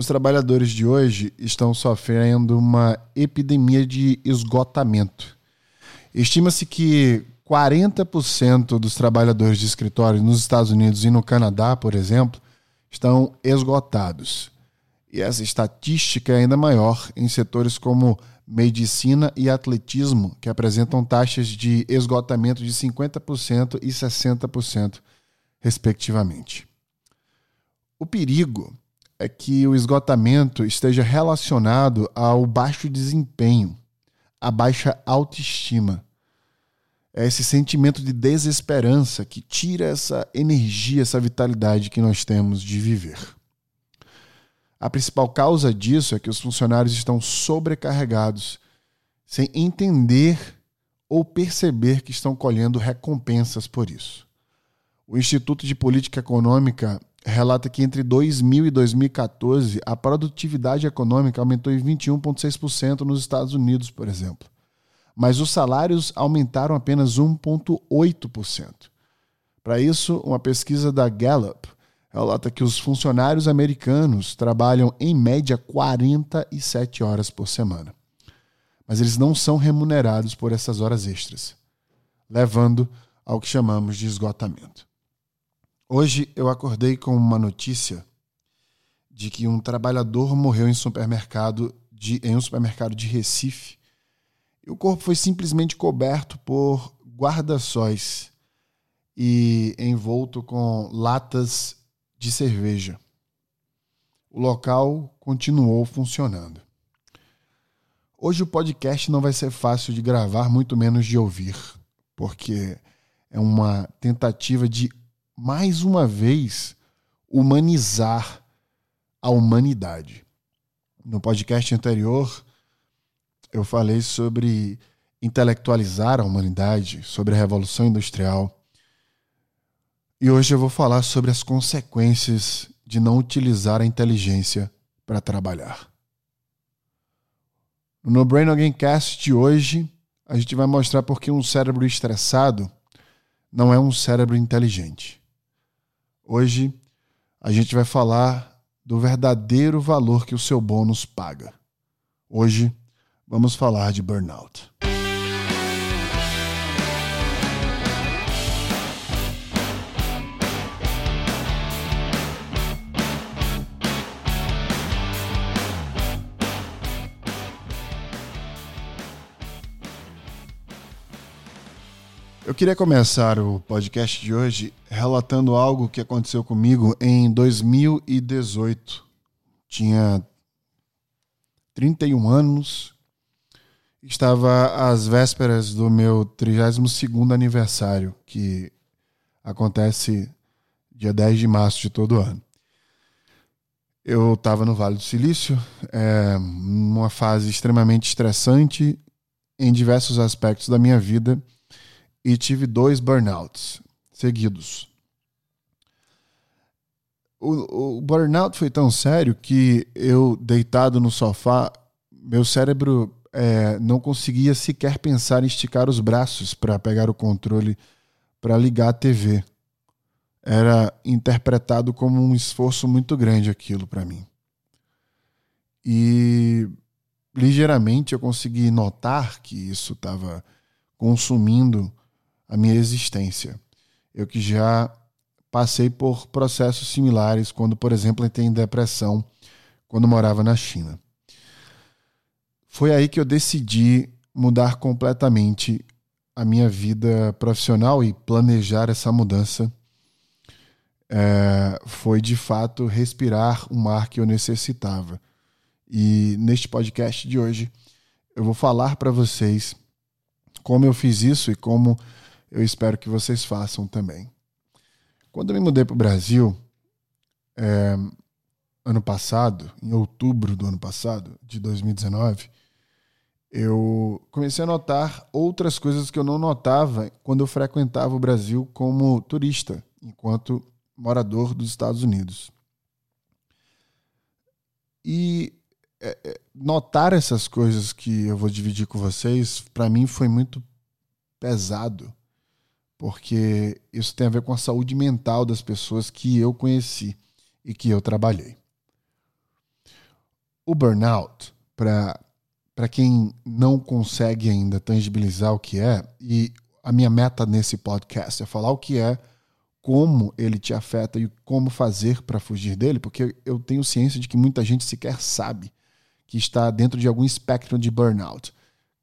Os trabalhadores de hoje estão sofrendo uma epidemia de esgotamento. Estima-se que 40% dos trabalhadores de escritório nos Estados Unidos e no Canadá, por exemplo, estão esgotados. E essa estatística é ainda maior em setores como medicina e atletismo, que apresentam taxas de esgotamento de 50% e 60%, respectivamente. O perigo é que o esgotamento esteja relacionado ao baixo desempenho, à baixa autoestima. É esse sentimento de desesperança que tira essa energia, essa vitalidade que nós temos de viver. A principal causa disso é que os funcionários estão sobrecarregados, sem entender ou perceber que estão colhendo recompensas por isso. O Instituto de Política Econômica relata que entre 2000 e 2014 a produtividade econômica aumentou em 21,6% nos Estados Unidos, por exemplo. Mas os salários aumentaram apenas 1,8%. Para isso, uma pesquisa da Gallup relata que os funcionários americanos trabalham em média 47 horas por semana. Mas eles não são remunerados por essas horas extras, levando ao que chamamos de esgotamento. Hoje eu acordei com uma notícia de que um trabalhador morreu em, supermercado de, em um supermercado de Recife e o corpo foi simplesmente coberto por guarda-sóis e envolto com latas de cerveja. O local continuou funcionando. Hoje o podcast não vai ser fácil de gravar, muito menos de ouvir, porque é uma tentativa de, mais uma vez, humanizar a humanidade. No podcast anterior, eu falei sobre intelectualizar a humanidade, sobre a Revolução Industrial e hoje eu vou falar sobre as consequências de não utilizar a inteligência para trabalhar. No Brain Again Cast de hoje, a gente vai mostrar porque um cérebro estressado não é um cérebro inteligente. Hoje, a gente vai falar do verdadeiro valor que o seu bônus paga. Hoje, vamos falar de burnout. Eu queria começar o podcast de hoje relatando algo que aconteceu comigo em 2018. Tinha 31 anos, estava às vésperas do meu 32º aniversário, que acontece dia 10 de março de todo ano. Eu estava no Vale do Silício, é, numa fase extremamente estressante em diversos aspectos da minha vida e tive dois burnouts seguidos. O, o, burnout foi tão sério que eu, deitado no sofá, meu cérebro é, não conseguia sequer pensar em esticar os braços para pegar o controle para ligar a TV. Era interpretado como um esforço muito grande aquilo para mim. E ligeiramente eu consegui notar que isso estava consumindo a minha existência. Eu que já passei por processos similares quando, por exemplo, entrei em depressão quando morava na China. Foi aí que eu decidi mudar completamente a minha vida profissional e planejar essa mudança. É, foi de fato respirar um ar que eu necessitava. E neste podcast de hoje eu vou falar para vocês como eu fiz isso e como eu espero que vocês façam também. Quando eu me mudei para o Brasil, é, ano passado, em outubro do ano passado, de 2019, eu comecei a notar outras coisas que eu não notava quando eu frequentava o Brasil como turista, enquanto morador dos Estados Unidos. E é, é notar essas coisas que eu vou dividir com vocês, para mim foi muito pesado porque isso tem a ver com a saúde mental das pessoas que eu conheci e que eu trabalhei. O burnout, para quem não consegue ainda tangibilizar o que é, e a minha meta nesse podcast é falar o que é, como ele te afeta e como fazer para fugir dele, porque eu tenho ciência de que muita gente sequer sabe que está dentro de algum espectro de burnout,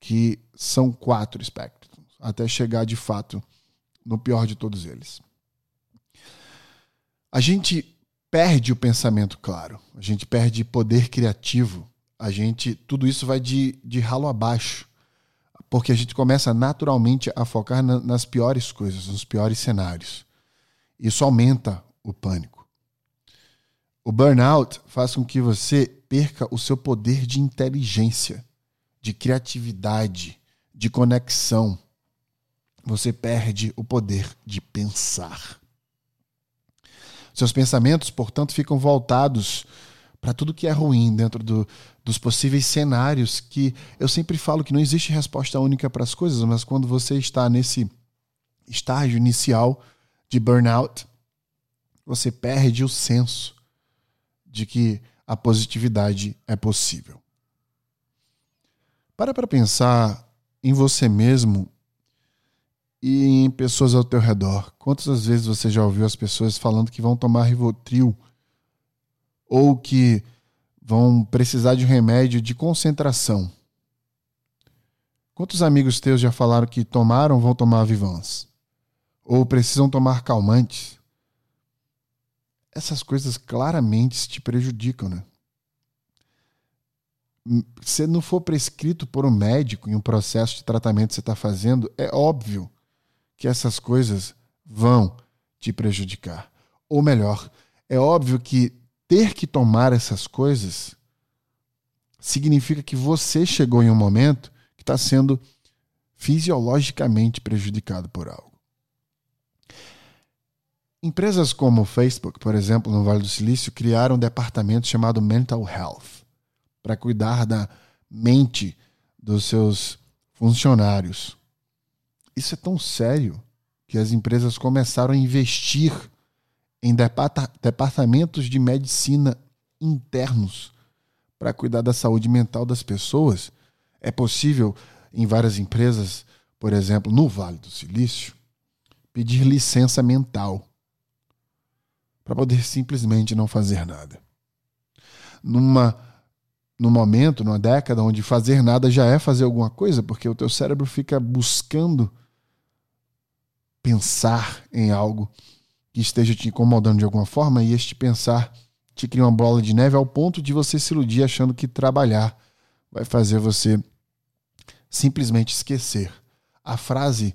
que são quatro espectros, até chegar de fato no pior de todos eles. A gente perde o pensamento claro, a gente perde poder criativo, a gente tudo isso vai de, de ralo abaixo, porque a gente começa naturalmente a focar na, nas piores coisas, nos piores cenários. Isso aumenta o pânico. O burnout faz com que você perca o seu poder de inteligência, de criatividade, de conexão. Você perde o poder de pensar. Seus pensamentos, portanto, ficam voltados para tudo que é ruim dentro do, dos possíveis cenários que eu sempre falo que não existe resposta única para as coisas, mas quando você está nesse estágio inicial, de burnout, você perde o senso de que a positividade é possível. Para para pensar em você mesmo e em pessoas ao teu redor. Quantas vezes você já ouviu as pessoas falando que vão tomar Rivotril ou que vão precisar de um remédio de concentração? Quantos amigos teus já falaram que tomaram vão tomar Vivans? ou precisam tomar calmantes. Essas coisas claramente te prejudicam, né? Se não for prescrito por um médico em um processo de tratamento que você está fazendo, é óbvio que essas coisas vão te prejudicar. Ou melhor, é óbvio que ter que tomar essas coisas significa que você chegou em um momento que está sendo fisiologicamente prejudicado por algo. Empresas como o Facebook, por exemplo, no Vale do Silício, criaram um departamento chamado Mental Health para cuidar da mente dos seus funcionários. Isso é tão sério que as empresas começaram a investir em departamentos de medicina internos para cuidar da saúde mental das pessoas. É possível, em várias empresas, por exemplo, no Vale do Silício, pedir licença mental para poder simplesmente não fazer nada. Numa no momento, numa década onde fazer nada já é fazer alguma coisa, porque o teu cérebro fica buscando pensar em algo que esteja te incomodando de alguma forma e este pensar te cria uma bola de neve ao ponto de você se iludir achando que trabalhar vai fazer você simplesmente esquecer. A frase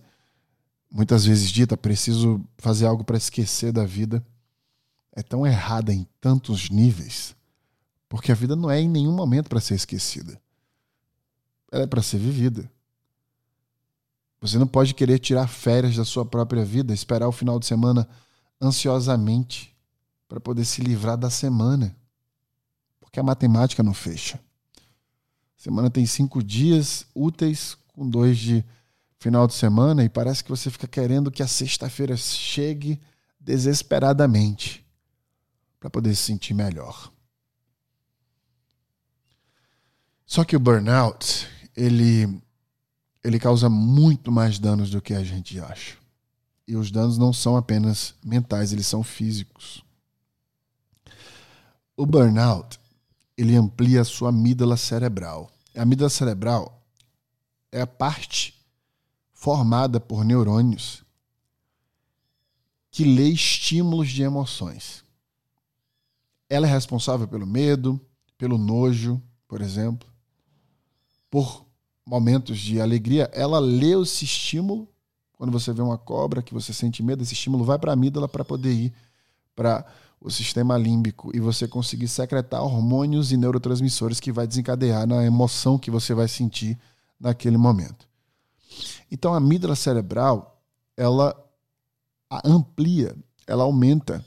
muitas vezes dita preciso fazer algo para esquecer da vida é tão errada em tantos níveis, porque a vida não é em nenhum momento para ser esquecida. Ela é para ser vivida. Você não pode querer tirar férias da sua própria vida, esperar o final de semana ansiosamente para poder se livrar da semana. Porque a matemática não fecha. A semana tem cinco dias úteis, com dois de final de semana, e parece que você fica querendo que a sexta-feira chegue desesperadamente para poder se sentir melhor. Só que o burnout, ele ele causa muito mais danos do que a gente acha. E os danos não são apenas mentais, eles são físicos. O burnout, ele amplia a sua amígdala cerebral. A amígdala cerebral é a parte formada por neurônios que lê estímulos de emoções. Ela é responsável pelo medo, pelo nojo, por exemplo, por momentos de alegria. Ela lê esse estímulo. Quando você vê uma cobra que você sente medo, esse estímulo vai para a amígdala para poder ir para o sistema límbico e você conseguir secretar hormônios e neurotransmissores que vai desencadear na emoção que você vai sentir naquele momento. Então a amígdala cerebral, ela amplia, ela aumenta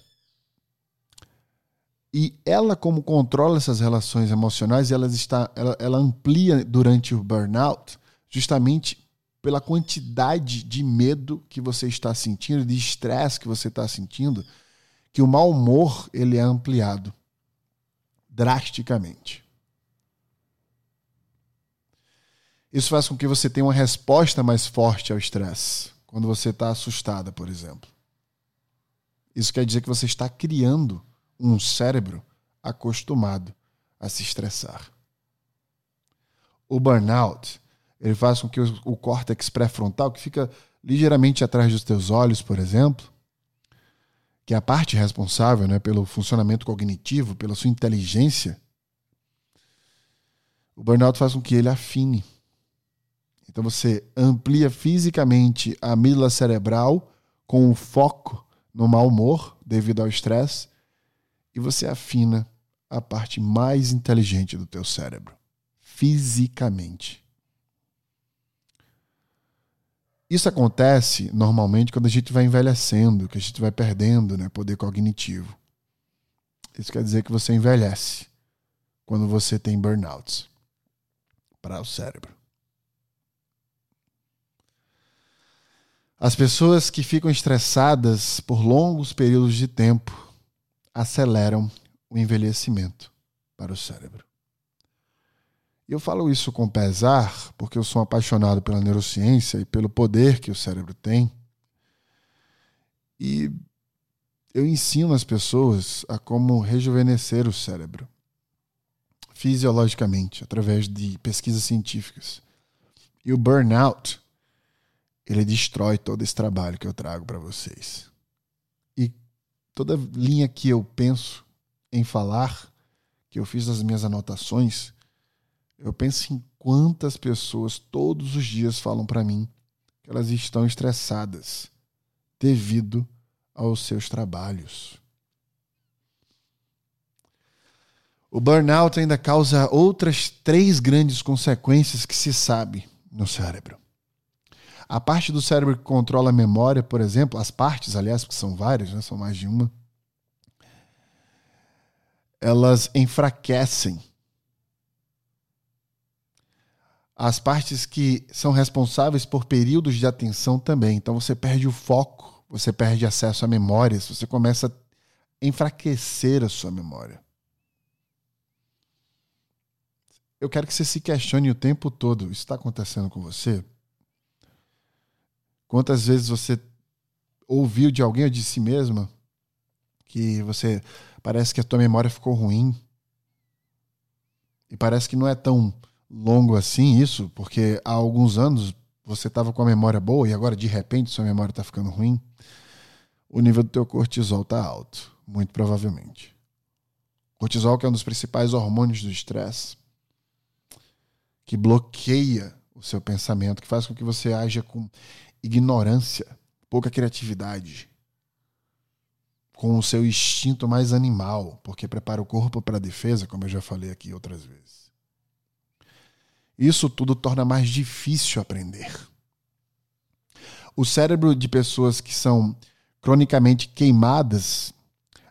e ela, como controla essas relações emocionais, ela, está, ela, ela amplia durante o burnout, justamente pela quantidade de medo que você está sentindo, de estresse que você está sentindo, que o mau humor ele é ampliado drasticamente. Isso faz com que você tenha uma resposta mais forte ao estresse, quando você está assustada, por exemplo. Isso quer dizer que você está criando um cérebro acostumado a se estressar. O burnout ele faz com que o, córtex pré-frontal, que fica ligeiramente atrás dos teus olhos, por exemplo, que é a parte responsável né, pelo funcionamento cognitivo, pela sua inteligência, o burnout faz com que ele afine. Então você amplia fisicamente a amígdala cerebral com o foco no mau humor devido ao estresse e você afina a parte mais inteligente do teu cérebro, fisicamente. Isso acontece normalmente quando a gente vai envelhecendo, que a gente vai perdendo né, poder cognitivo. Isso quer dizer que você envelhece quando você tem burnouts para o cérebro. As pessoas que ficam estressadas por longos períodos de tempo aceleram o envelhecimento para o cérebro. E eu falo isso com pesar, porque eu sou apaixonado pela neurociência e pelo poder que o cérebro tem. E eu ensino as pessoas a como rejuvenescer o cérebro fisiologicamente, através de pesquisas científicas. E o burnout, ele destrói todo esse trabalho que eu trago para vocês. Toda linha que eu penso em falar, que eu fiz nas minhas anotações, eu penso em quantas pessoas todos os dias falam para mim que elas estão estressadas devido aos seus trabalhos. O burnout ainda causa outras três grandes consequências que se sabe no cérebro. A parte do cérebro que controla a memória, por exemplo, as partes, aliás, porque são várias, né, são mais de uma, elas enfraquecem as partes que são responsáveis por períodos de atenção também. Então você perde o foco, você perde acesso a memórias, você começa a enfraquecer a sua memória. Eu quero que você se questione o tempo todo: isso está acontecendo com você? Quantas vezes você ouviu de alguém ou de si mesma que você parece que a tua memória ficou ruim e parece que não é tão longo assim isso, porque há alguns anos você estava com a memória boa e agora de repente sua memória está ficando ruim, o nível do teu cortisol está alto, muito provavelmente. Cortisol que é um dos principais hormônios do estresse, que bloqueia o seu pensamento, que faz com que você haja com ignorância, pouca criatividade, com o seu instinto mais animal, porque prepara o corpo para a defesa, como eu já falei aqui outras vezes. Isso tudo torna mais difícil aprender. O cérebro de pessoas que são cronicamente queimadas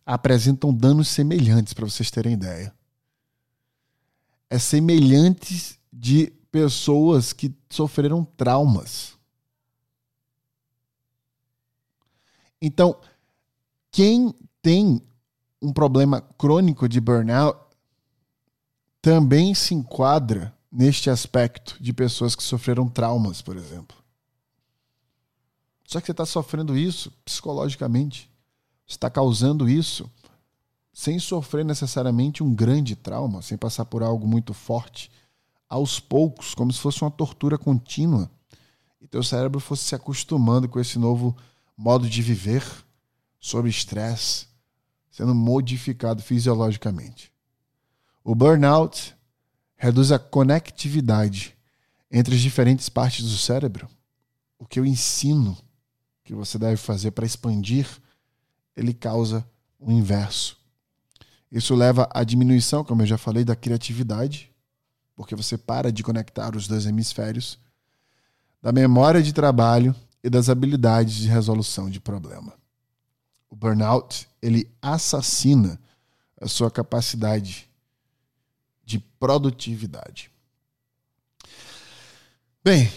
apresentam danos semelhantes, para vocês terem ideia. É semelhantes de pessoas que sofreram traumas. Então, quem tem um problema crônico de burnout também se enquadra neste aspecto de pessoas que sofreram traumas, por exemplo. Só que você está sofrendo isso psicologicamente. Você está causando isso sem sofrer necessariamente um grande trauma, sem passar por algo muito forte, aos poucos, como se fosse uma tortura contínua. E teu cérebro fosse se acostumando com esse novo modo de viver sob estresse, sendo modificado fisiologicamente. O burnout reduz a conectividade entre as diferentes partes do cérebro. O que eu ensino que você deve fazer para expandir, ele causa o inverso. Isso leva à diminuição, como eu já falei, da criatividade, porque você para de conectar os dois hemisférios, da memória de trabalho e das habilidades de resolução de problema. O burnout, ele assassina a sua capacidade de produtividade. Bem,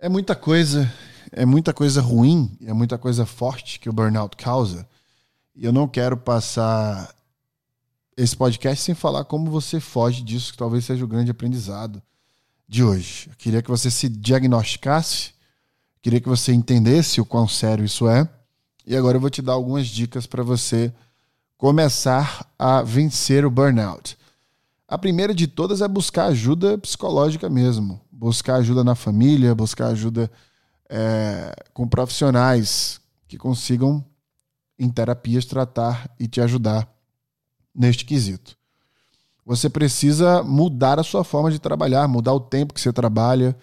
é muita coisa, é muita coisa ruim, é muita coisa forte que o burnout causa. E eu não quero passar esse podcast sem falar como você foge disso, que talvez seja o grande aprendizado de hoje. Eu queria que você se diagnosticasse, queria que você entendesse o quão sério isso é. E agora eu vou te dar algumas dicas para você começar a vencer o burnout. A primeira de todas é buscar ajuda psicológica mesmo. Buscar ajuda na família, buscar ajuda é, com profissionais que consigam, em terapias, tratar e te ajudar neste quesito. Você precisa mudar a sua forma de trabalhar, mudar o tempo que você trabalha,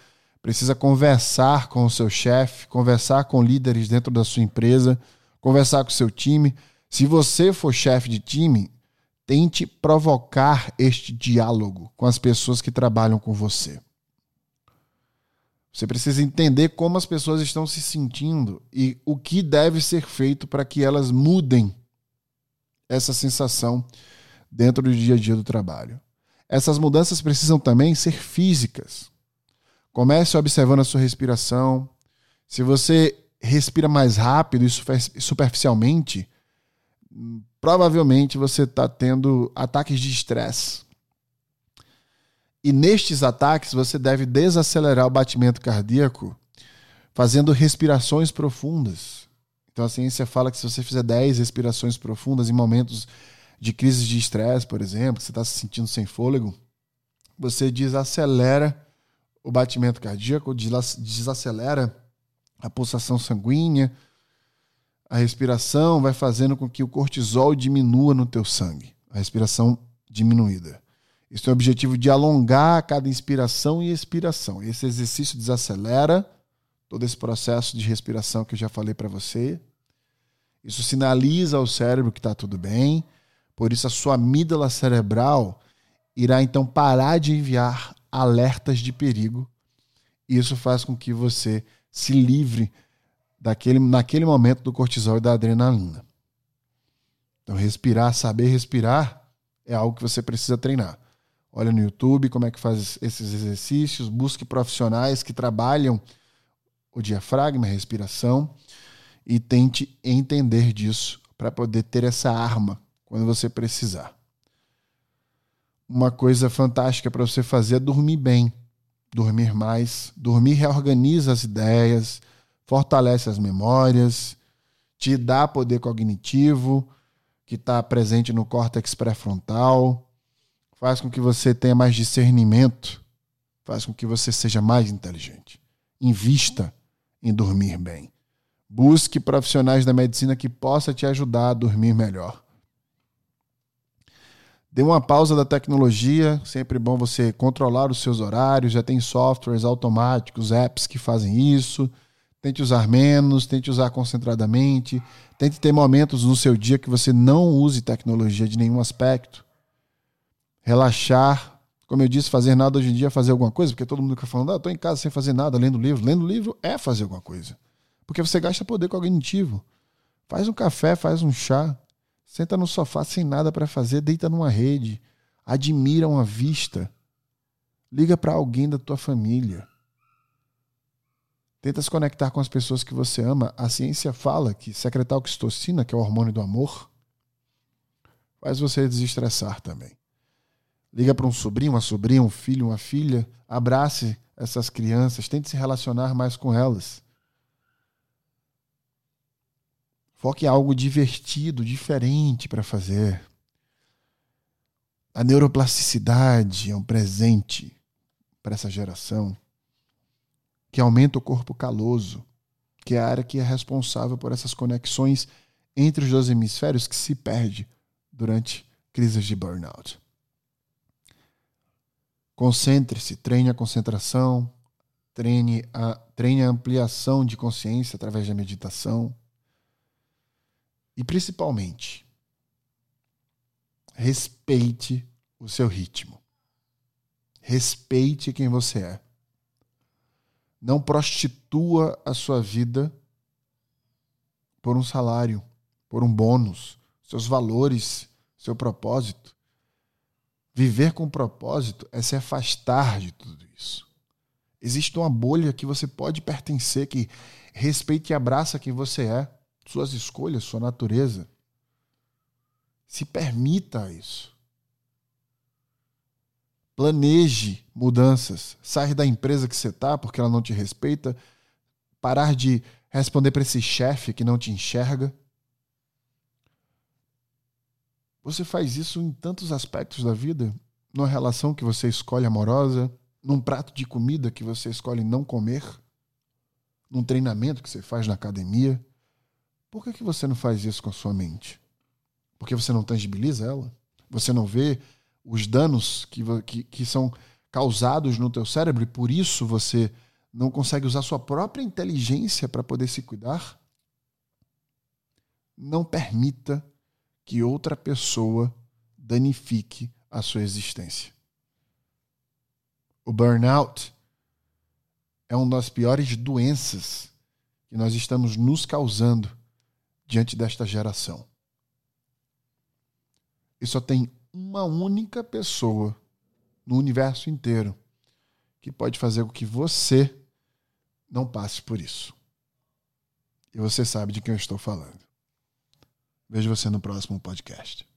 precisa conversar com o seu chefe, conversar com líderes dentro da sua empresa, conversar com o seu time se você for chefe de time, tente provocar este diálogo com as pessoas que trabalham com você. Você precisa entender como as pessoas estão se sentindo e o que deve ser feito para que elas mudem essa sensação dentro do dia a dia do trabalho. Essas mudanças precisam também ser físicas. Comece observando a sua respiração. Se você respira mais rápido e superficialmente, provavelmente você está tendo ataques de estresse. E nestes ataques você deve desacelerar o batimento cardíaco fazendo respirações profundas. Então a ciência fala que se você fizer 10 respirações profundas em momentos de crise de estresse, por exemplo, que você está se sentindo sem fôlego, você desacelera o batimento cardíaco, desacelera a pulsação sanguínea, a respiração vai fazendo com que o cortisol diminua no teu sangue. A respiração diminuída. Isso tem o objetivo de alongar cada inspiração e expiração. Esse exercício desacelera todo esse processo de respiração que eu já falei para você. Isso sinaliza ao cérebro que está tudo bem. Por isso, a sua amígdala cerebral irá então parar de enviar alertas de perigo. Isso faz com que você se livre daquele, naquele momento do cortisol e da adrenalina. Então, respirar, saber respirar é algo que você precisa treinar. Olha no YouTube como é que faz esses exercícios, busque profissionais que trabalham o diafragma, a respiração e tente entender disso para poder ter essa arma quando você precisar. Uma coisa fantástica para você fazer é dormir bem, dormir mais. Dormir reorganiza as ideias, fortalece as memórias, te dá poder cognitivo, que está presente no córtex pré-frontal, faz com que você tenha mais discernimento, faz com que você seja mais inteligente. Invista em dormir bem. Busque profissionais da medicina que possa te ajudar a dormir melhor. Dê uma pausa da tecnologia, sempre bom você controlar os seus horários, já tem softwares automáticos, apps que fazem isso. Tente usar menos, tente usar concentradamente, tente ter momentos no seu dia que você não use tecnologia de nenhum aspecto. Relaxar, como eu disse, fazer nada hoje em dia é fazer alguma coisa, porque todo mundo fica falando, ah, estou em casa sem fazer nada, lendo livro. Lendo livro é fazer alguma coisa, porque você gasta poder cognitivo. Faz um café, faz um chá, senta no sofá sem nada para fazer, deita numa rede, admira uma vista, liga para alguém da tua família Tenta se conectar com as pessoas que você ama. A ciência fala que secretar oxitocina, que é o hormônio do amor, faz você desestressar também. Liga para um sobrinho, uma sobrinha, um filho, uma filha, abrace essas crianças, tente se relacionar mais com elas. Foque em algo divertido, diferente para fazer. A neuroplasticidade é um presente para essa geração que aumenta o corpo caloso, que é a área que é responsável por essas conexões entre os dois hemisférios que se perde durante crises de burnout. Concentre-se, treine a concentração, treine a, treine a ampliação de consciência através da meditação. E principalmente, respeite o seu ritmo. Respeite quem você é. Não prostitua a sua vida por um salário, por um bônus, seus valores, seu propósito. Viver com propósito é se afastar de tudo isso. Existe uma bolha que você pode pertencer, que respeite e abraça quem você é, suas escolhas, sua natureza. Se permita isso. Planeje mudanças. Sair da empresa que você está porque ela não te respeita. Parar de responder para esse chefe que não te enxerga. Você faz isso em tantos aspectos da vida, numa relação que você escolhe amorosa, num prato de comida que você escolhe não comer, num treinamento que você faz na academia. Por que, que você não faz isso com a sua mente? Porque você não tangibiliza ela? Você não vê os danos que, que, que são causados no teu cérebro e por isso você não consegue usar sua própria inteligência para poder se cuidar? Não permita que outra pessoa danifique a sua existência. O burnout é uma das piores doenças que nós estamos nos causando diante desta geração. E só tem uma única pessoa no universo inteiro que pode fazer com que você não passe por isso. E você sabe de quem eu estou falando. Vejo você no próximo podcast.